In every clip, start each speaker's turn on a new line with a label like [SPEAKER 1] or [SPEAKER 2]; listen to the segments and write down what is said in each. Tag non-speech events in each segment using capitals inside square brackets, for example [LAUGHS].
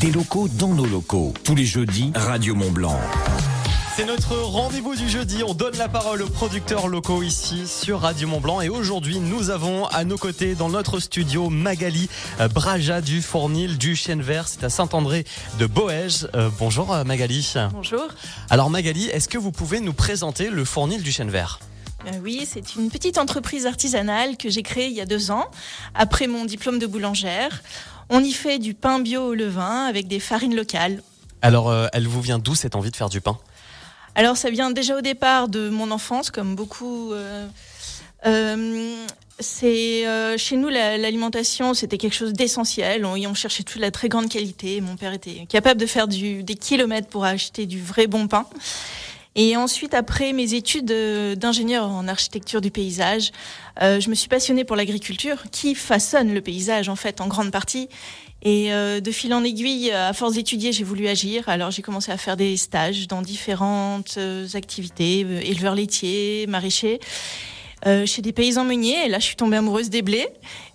[SPEAKER 1] Des locaux dans nos locaux. Tous les jeudis, Radio Mont Blanc.
[SPEAKER 2] C'est notre rendez-vous du jeudi. On donne la parole aux producteurs locaux ici sur Radio Mont Blanc. Et aujourd'hui, nous avons à nos côtés dans notre studio Magali euh, Braja du Fournil du Chêne Vert. C'est à Saint-André de Boège. Euh, bonjour euh, Magali.
[SPEAKER 3] Bonjour.
[SPEAKER 2] Alors Magali, est-ce que vous pouvez nous présenter le Fournil du Chêne Vert?
[SPEAKER 3] Oui, c'est une petite entreprise artisanale que j'ai créée il y a deux ans, après mon diplôme de boulangère. On y fait du pain bio au levain avec des farines locales.
[SPEAKER 2] Alors, elle vous vient d'où cette envie de faire du pain?
[SPEAKER 3] Alors ça vient déjà au départ de mon enfance, comme beaucoup. Euh, euh, c'est euh, chez nous l'alimentation, c'était quelque chose d'essentiel. On, on cherchait toute la très grande qualité. Mon père était capable de faire du, des kilomètres pour acheter du vrai bon pain. Et ensuite, après mes études d'ingénieur en architecture du paysage, euh, je me suis passionnée pour l'agriculture, qui façonne le paysage en fait en grande partie. Et euh, de fil en aiguille, à force d'étudier, j'ai voulu agir. Alors j'ai commencé à faire des stages dans différentes euh, activités, euh, éleveurs laitiers, maraîchers. Euh, chez des paysans meuniers. Et là, je suis tombée amoureuse des blés.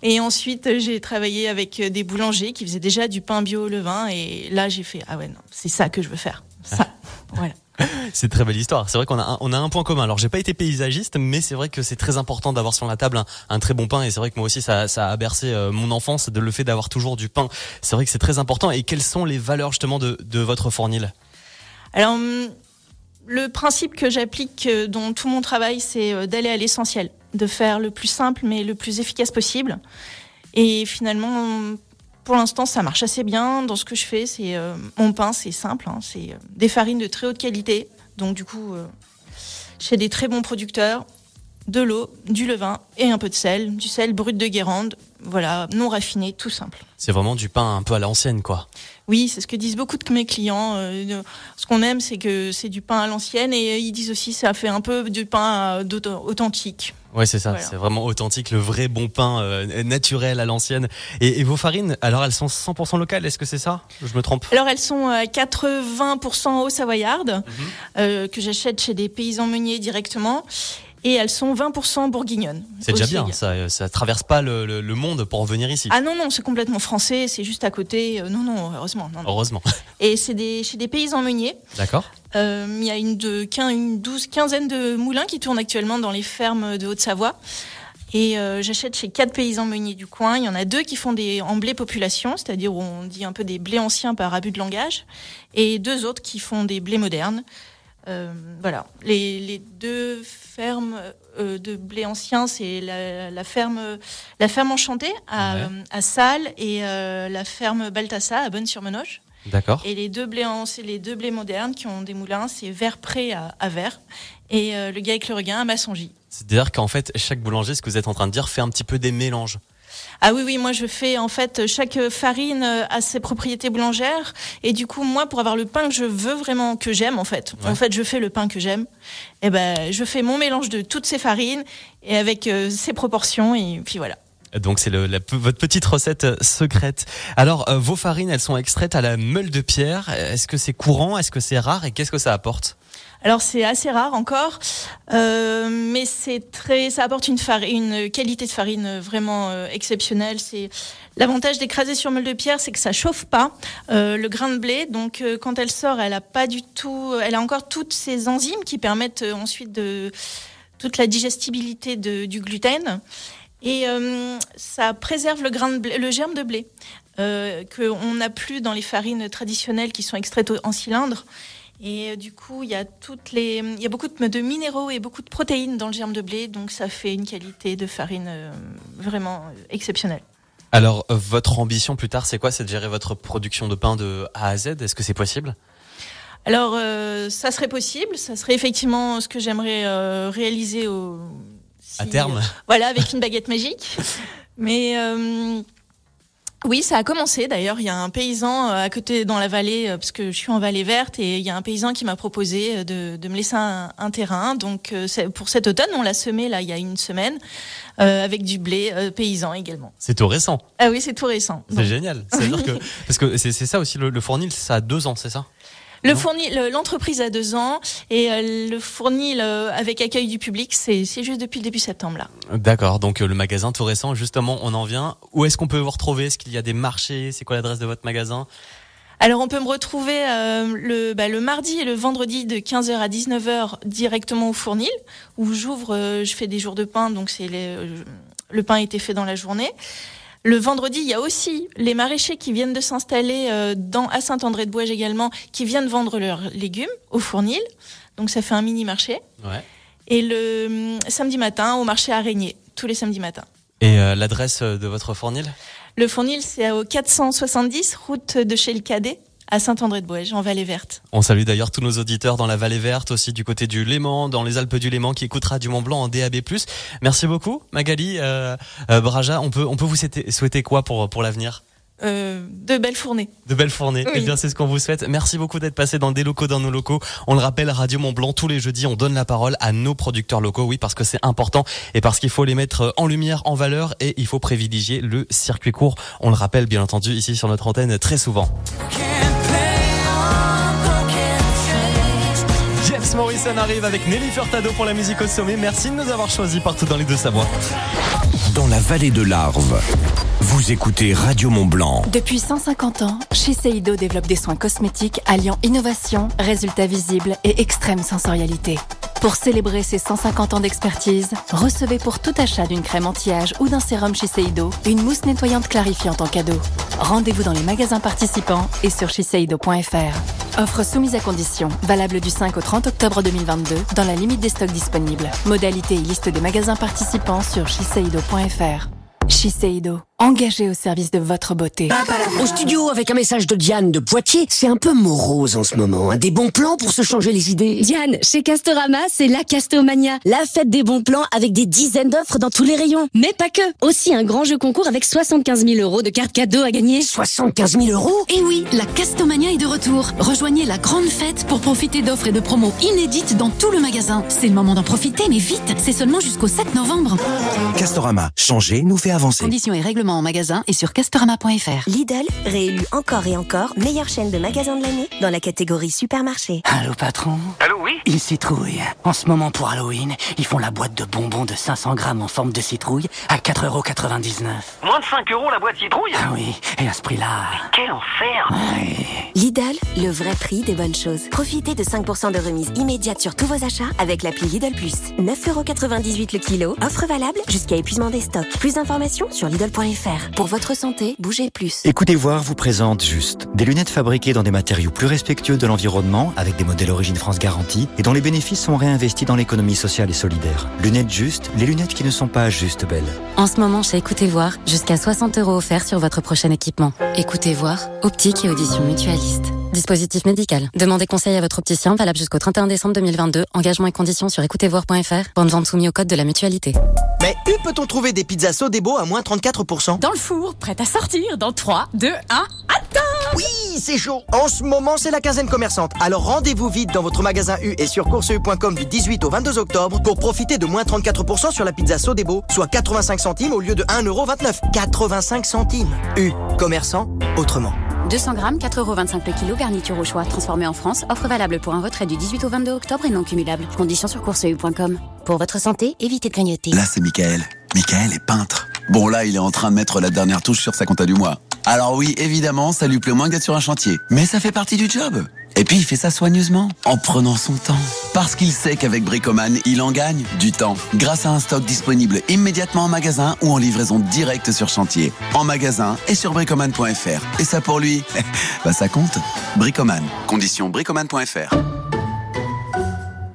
[SPEAKER 3] Et ensuite, j'ai travaillé avec des boulangers qui faisaient déjà du pain bio au levain. Et là, j'ai fait ah ouais non, c'est ça que je veux faire. Ça, [LAUGHS] voilà. [LAUGHS]
[SPEAKER 2] C'est très belle histoire. C'est vrai qu'on a un, on a un point commun. Alors j'ai pas été paysagiste, mais c'est vrai que c'est très important d'avoir sur la table un, très bon pain. Et c'est vrai que moi aussi ça, a bercé euh, mon enfance de le fait d'avoir toujours du pain. C'est vrai que c'est très important. Et quelles sont les valeurs justement de, votre fournil?
[SPEAKER 3] Alors hum, le principe que j'applique euh, dans tout mon travail, c'est euh, d'aller à l'essentiel, de faire le plus simple mais le plus efficace possible. Et finalement, pour l'instant, ça marche assez bien. Dans ce que je fais, c'est euh, mon pain, c'est simple, hein. c'est euh, des farines de très haute qualité. Donc du coup, euh, chez des très bons producteurs, de l'eau, du levain et un peu de sel, du sel brut de Guérande, voilà, non raffiné, tout simple.
[SPEAKER 2] C'est vraiment du pain un peu à l'ancienne, quoi.
[SPEAKER 3] Oui, c'est ce que disent beaucoup de mes clients. Euh, ce qu'on aime, c'est que c'est du pain à l'ancienne et ils disent aussi ça fait un peu du pain euh, authentique.
[SPEAKER 2] Oui, c'est ça. C'est vraiment authentique, le vrai bon pain euh, naturel à l'ancienne. Et, vos farines, alors elles sont 100% locales, est-ce que c'est ça? Je me trompe?
[SPEAKER 3] Alors elles sont 80% au savoyarde, que j'achète chez des paysans meuniers directement et elles sont 20% bourguignonnes.
[SPEAKER 2] C'est déjà bien, ça, ça traverse pas le, le, monde pour venir ici.
[SPEAKER 3] Ah non, non, c'est complètement français, c'est juste à côté. Euh, non, non, heureusement. Non,
[SPEAKER 2] Heureusement. [LAUGHS]
[SPEAKER 3] Et c'est des, chez des paysans meuniers.
[SPEAKER 2] D'accord.
[SPEAKER 3] Euh, il y a une, de, une douze, quinzaine de moulins qui tournent actuellement dans les fermes de Haute-Savoie. Et euh, j'achète chez quatre paysans meuniers du coin. Il y en a deux qui font des en blé population, c'est-à-dire où on dit un peu des blés anciens par abus de langage, et deux autres qui font des blés modernes. Euh, voilà, les, les, deux fermes euh, de blé ancien, c'est la, la, ferme, la ferme Enchantée à, à Salles et euh, la ferme Baltassa à Bonne-sur-Menoche.
[SPEAKER 2] D'accord.
[SPEAKER 3] Et les deux blés, c'est les deux blés modernes qui ont des moulins, c'est Verpré à, à Vert et le Gars avec le Regain à Massongy.
[SPEAKER 2] C'est-à-dire qu'en fait, chaque boulanger, ce que vous êtes en train de dire, fait un petit peu des mélanges.
[SPEAKER 3] Ah oui, oui, moi je fais en fait chaque farine a ses propriétés boulangères et du coup moi pour avoir le pain que je veux vraiment que j'aime en fait, en fait je fais le pain que j'aime. Et eh ben je fais mon mélange de toutes ces farines et avec euh, ces proportions et puis voilà.
[SPEAKER 2] Donc c'est votre petite recette euh, secrète. Alors euh, vos farines, elles sont extraites à la meule de pierre. Est-ce que c'est courant? Est-ce que c'est rare? Et qu'est-ce que ça apporte?
[SPEAKER 3] Alors c'est assez rare encore, euh, mais c'est très, ça apporte une, farine, une qualité de farine vraiment euh, exceptionnelle. C'est l'avantage d'écraser sur meule de pierre, c'est que ça chauffe pas euh, le grain de blé. Donc euh, quand elle sort, elle a pas du tout, elle a encore toutes ces enzymes qui permettent euh, ensuite de toute la digestibilité de, du gluten. Et ça préserve le, grain de blé, le germe de blé qu'on n'a plus dans les farines traditionnelles qui sont extraites en cylindre. Et euh, du coup, il y a toutes les, il y a beaucoup de, minéraux et beaucoup de protéines dans le germe de blé, donc ça fait une qualité de farine euh, vraiment euh, exceptionnelle.
[SPEAKER 2] Alors, votre ambition plus tard, c'est quoi? C'est de gérer votre production de pain de A à Z? Est-ce que c'est possible?
[SPEAKER 3] Alors, ça serait possible. Ça serait effectivement ce que j'aimerais réaliser au
[SPEAKER 2] à terme?
[SPEAKER 3] voilà, avec une baguette magique. [LAUGHS] Mais oui, ça a commencé. D'ailleurs, il y a un paysan euh, à côté dans la vallée, euh, parce que je suis en vallée verte, et il y a un paysan qui m'a proposé euh, de, de, me laisser un, un terrain. Donc, pour cet automne, on l'a semé là il y a une semaine, euh, avec du blé paysan également.
[SPEAKER 2] C'est tout récent.
[SPEAKER 3] Ah oui, c'est tout récent.
[SPEAKER 2] C'est génial. que [LAUGHS] parce que c'est ça aussi le, le fournil, ça a deux ans, c'est ça?
[SPEAKER 3] Le fournil, l'entreprise a deux ans et euh, le fournil euh, avec accueil du public, c'est juste depuis le début septembre là.
[SPEAKER 2] D'accord. Donc euh, le magasin tout récent, justement, on en vient. Où est-ce qu'on peut vous retrouver? Est-ce qu'il y a des marchés? C'est quoi l'adresse de votre magasin?
[SPEAKER 3] Alors on peut me retrouver euh, le, bah, le mardi et le vendredi de 15h à 19h directement au fournil où j'ouvre, euh, je fais des jours de pain, donc c'est euh, le pain a été fait dans la journée. Le vendredi, il y a aussi les maraîchers qui viennent de s'installer dans à Saint-André-de-Bouège également, qui viennent vendre leurs légumes au fournil. Donc ça fait un mini marché.
[SPEAKER 2] Ouais.
[SPEAKER 3] Et le samedi matin au marché Araignée, tous les samedis matins.
[SPEAKER 2] Et l'adresse de votre fournil?
[SPEAKER 3] Le fournil, c'est au 470 route de chez le Cadet à Saint-André-de-Bouège, en Vallée Verte.
[SPEAKER 2] On salue d'ailleurs tous nos auditeurs dans la Vallée Verte, aussi du côté du Léman, dans les Alpes du Léman, qui écoutera du Mont Blanc en DAB+. Merci beaucoup, Magali, euh, euh, Braja. On peut, on peut vous souhaiter quoi pour, pour l'avenir?
[SPEAKER 3] Euh, de belles fournées.
[SPEAKER 2] De belles fournées. Eh bien, c'est ce qu'on vous souhaite. Merci beaucoup d'être passé dans des locaux, dans nos locaux. On le rappelle, Radio Mont Blanc, tous les jeudis, on donne la parole à nos producteurs locaux. Oui, parce que c'est important et parce qu'il faut les mettre en lumière, en valeur et il faut privilégier le circuit court. On le rappelle, bien entendu, ici sur notre antenne très souvent. Morrison arrive avec Nelly Furtado pour la musique au sommet. Merci de nous avoir choisis partout dans les deux Savoies.
[SPEAKER 1] Dans la vallée de l'Arve. Vous écoutez Radio Mont Blanc.
[SPEAKER 4] Depuis 150 ans, Shiseido développe des soins cosmétiques alliant innovation, résultats visibles et extrême sensorialité. Pour célébrer ses 150 ans d'expertise, recevez pour tout achat d'une crème anti-âge ou d'un sérum Shiseido une mousse nettoyante clarifiante en cadeau. Rendez-vous dans les magasins participants et sur shiseido.fr. Offre soumise à condition, valable du 5 au 30 octobre 2022 dans la limite des stocks disponibles. Modalité et liste des magasins participants sur shiseido.fr. Shiseido, engagé au service de votre beauté.
[SPEAKER 5] Au studio, avec un message de Diane de Poitiers, c'est un peu morose en ce moment. Des bons plans pour se changer les idées?
[SPEAKER 6] Diane, chez Castorama, c'est la Castomania. La fête des bons plans avec des dizaines d'offres dans tous les rayons. Mais pas que. Aussi un grand jeu concours avec 75 000 euros de cartes cadeaux à gagner.
[SPEAKER 5] 75 000 euros?
[SPEAKER 7] Et eh oui, la Castomania est de retour. Rejoignez la grande fête pour profiter d'offres et de promos inédites dans tout le magasin. C'est le moment d'en profiter, mais vite, c'est seulement jusqu'au 7 novembre.
[SPEAKER 8] Castorama, changer nous fait avancer.
[SPEAKER 7] Conditions et règlements en magasin et sur castorama.fr.
[SPEAKER 9] Lidl, réélu encore et encore meilleure chaîne de magasins de l'année dans la catégorie supermarché.
[SPEAKER 5] Allô patron?
[SPEAKER 10] Allô oui?
[SPEAKER 5] Une citrouille. En ce moment pour Halloween, ils font la boîte de bonbons de 500 grammes en forme de citrouille à 4,99€.
[SPEAKER 10] Moins de 5 euros la boîte citrouille?
[SPEAKER 5] Ah oui, et à ce prix-là...
[SPEAKER 10] quel enfer
[SPEAKER 9] Lidl, le vrai prix des bonnes choses. Profitez de 5% de remise immédiate sur tous vos achats avec l'appli Lidl Plus. 9,98€ le kilo, offre valable jusqu'à épuisement des stocks. Plus d'informations sur Lidl.fr. Pour votre santé, bougez plus.
[SPEAKER 8] Écoutez voir vous présente Juste. Des lunettes fabriquées dans des matériaux plus respectueux de l'environnement, avec des modèles Origine France garantie, et dont les bénéfices sont réinvestis dans l'économie sociale et solidaire. Lunettes Juste, les lunettes qui ne sont pas juste belles.
[SPEAKER 11] En ce moment, chez Écoutez voir, jusqu'à 60 euros offerts sur votre prochain équipement. Écoutez voir, optique et audition mutualiste. Dispositif médical. Demandez conseil à votre opticien, valable jusqu'au 31 décembre 2022. Engagement et conditions sur écoutezvoir.fr. Bande vente soumis au code de la mutualité.
[SPEAKER 12] Mais où peut-on trouver des pizzas Sodebo à moins 34%
[SPEAKER 13] Dans le four, prête à sortir dans 3, 2, 1, attends
[SPEAKER 12] Oui, c'est chaud En ce moment, c'est la quinzaine commerçante. Alors rendez-vous vite dans votre magasin U et sur courseu.com du 18 au 22 octobre pour profiter de moins 34% sur la pizza Sodebo, soit 85 centimes au lieu de 1,29€. 85 centimes U, commerçant, autrement.
[SPEAKER 11] 200 grammes, 4,25€ le kilo, garniture au choix, transformé en France. Offre valable pour un retrait du 18 au 22 octobre et non cumulable. Conditions sur courseu.com.
[SPEAKER 9] Pour votre santé, évitez de grignoter.
[SPEAKER 14] Là, c'est Michael. Michael est peintre. Bon, là, il est en train de mettre la dernière touche sur sa compta du mois. Alors oui, évidemment, ça lui plaît moins d'être sur un chantier. Mais ça fait partie du job. Et puis il fait ça soigneusement, en prenant son temps. Parce qu'il sait qu'avec Bricoman, il en gagne du temps. Grâce à un stock disponible immédiatement en magasin ou en livraison directe sur chantier. En magasin et sur bricoman.fr. Et ça pour lui, [LAUGHS] bah ça compte. Bricoman. Condition bricoman.fr.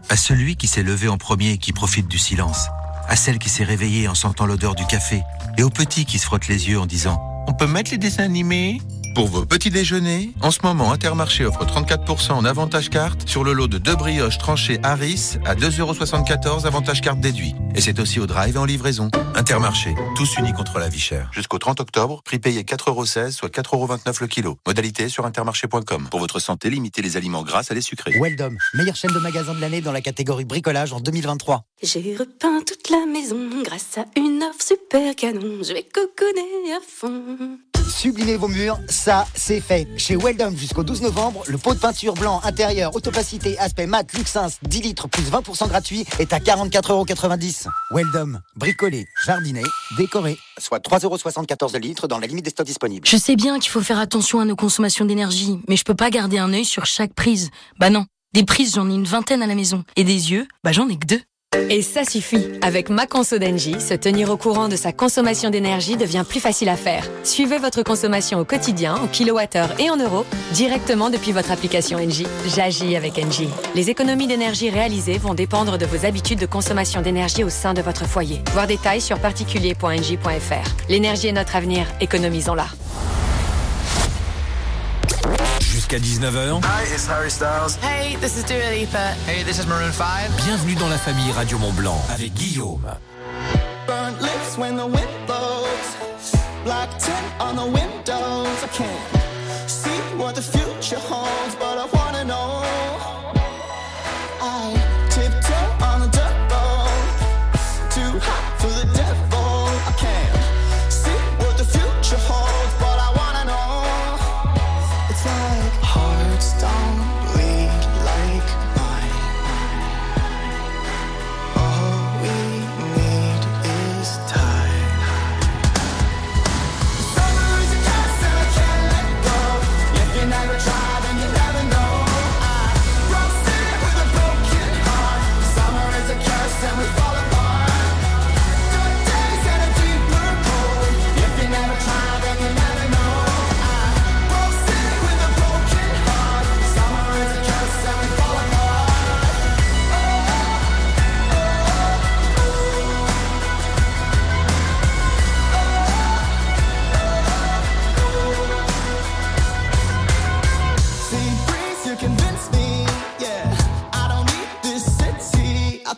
[SPEAKER 15] À celui qui s'est levé en premier et qui profite du silence. À celle qui s'est réveillée en sentant l'odeur du café. Et au petit qui se frotte les yeux en disant On peut mettre les dessins animés? Pour vos petits déjeuners, en ce moment, Intermarché offre 34% en avantage carte sur le lot de deux brioches tranchées Harris à 2,74€ avantage carte déduit. Et c'est aussi au drive et en livraison. Intermarché, tous unis contre la vie chère. Jusqu'au 30 octobre, prix payé 4,16€, soit 4,29€ le kilo. Modalité sur intermarché.com. Pour votre santé, limitez les aliments gras à les sucrés.
[SPEAKER 12] Weldom, meilleure chaîne de magasins de l'année dans la catégorie bricolage en 2023.
[SPEAKER 16] J'ai repeint toute la maison grâce à une offre super canon. Je vais coconner à fond. sublimer vos murs, ça, c'est fait. Chez Weldom jusqu'au 12 novembre, le pot de peinture blanc intérieur, autopacité, aspect mat, Luxins, 10 litres plus 20% gratuit est à 44,90€. Weldom, bricolé, jardiné, décoré, soit 3,74€ de litre dans la limite des stocks disponibles.
[SPEAKER 17] Je sais bien qu'il faut faire attention à nos consommations d'énergie, mais je peux pas garder un œil sur chaque prise. Bah non. Des prises, j'en ai une vingtaine à la maison. Et des yeux, bah j'en ai que deux.
[SPEAKER 18] Et ça suffit. Avec ma conso d'Engie, se tenir au courant de sa consommation d'énergie devient plus facile à faire. Suivez votre consommation au quotidien, en kilowattheure et en euros, directement depuis votre application Engie. J'agis avec Engie. Les économies d'énergie réalisées vont dépendre de vos habitudes de consommation d'énergie au sein de votre foyer. Voir détails sur particulier.engie.fr. L'énergie est notre avenir, économisons-la.
[SPEAKER 1] Jusqu'à 19h.
[SPEAKER 19] Hi, it's Harry Styles.
[SPEAKER 20] Hey, this is Dua Lipa.
[SPEAKER 19] Hey, this is Maroon 5.
[SPEAKER 1] Bienvenue dans la famille Radio Mont Blanc avec Guillaume.
[SPEAKER 21] Burnt lips when the wind blows. Black tint on the windows. I can't see what the future holds, but I wanna know.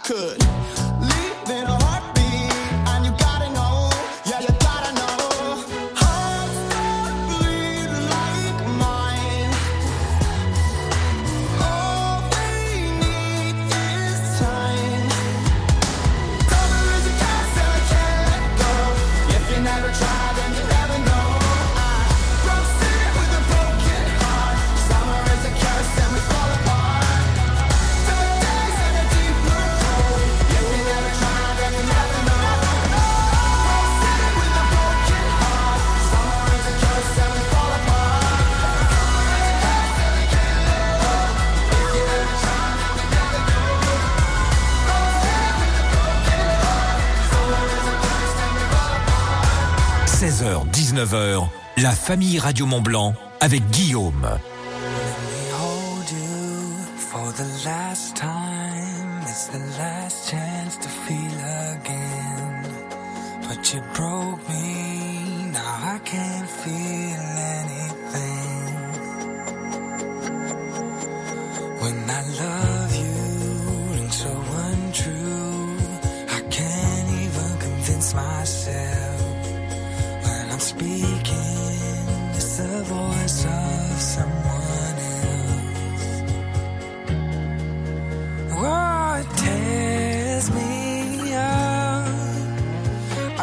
[SPEAKER 21] Could
[SPEAKER 1] 19h, la famille Radio Mont Blanc avec Guillaume.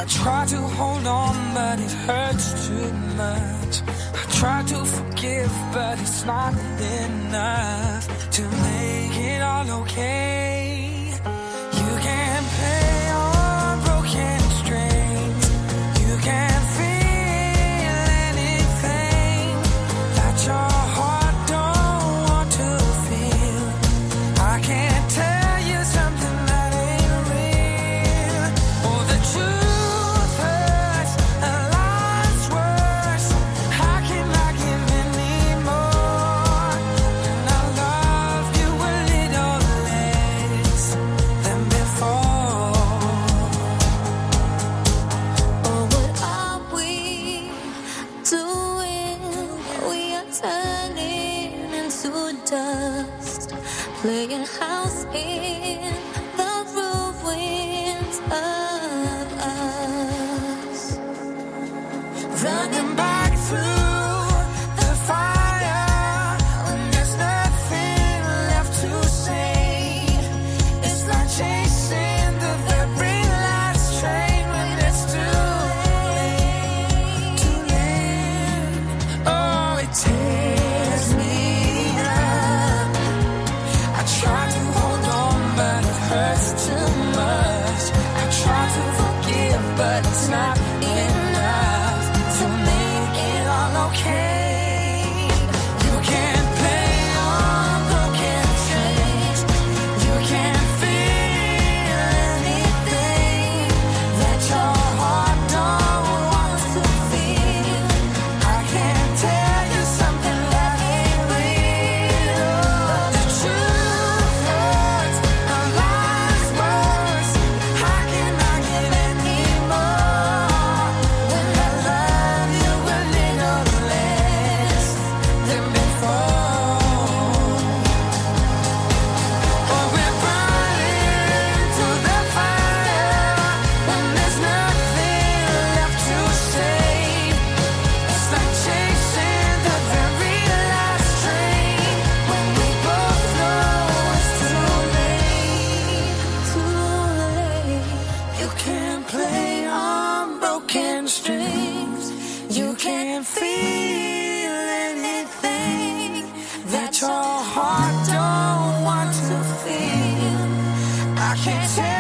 [SPEAKER 21] I try to hold on, but it hurts too much. I try to forgive, but it's not enough to make it all okay. за can't feel anything that your heart don't want to feel. I can't tell.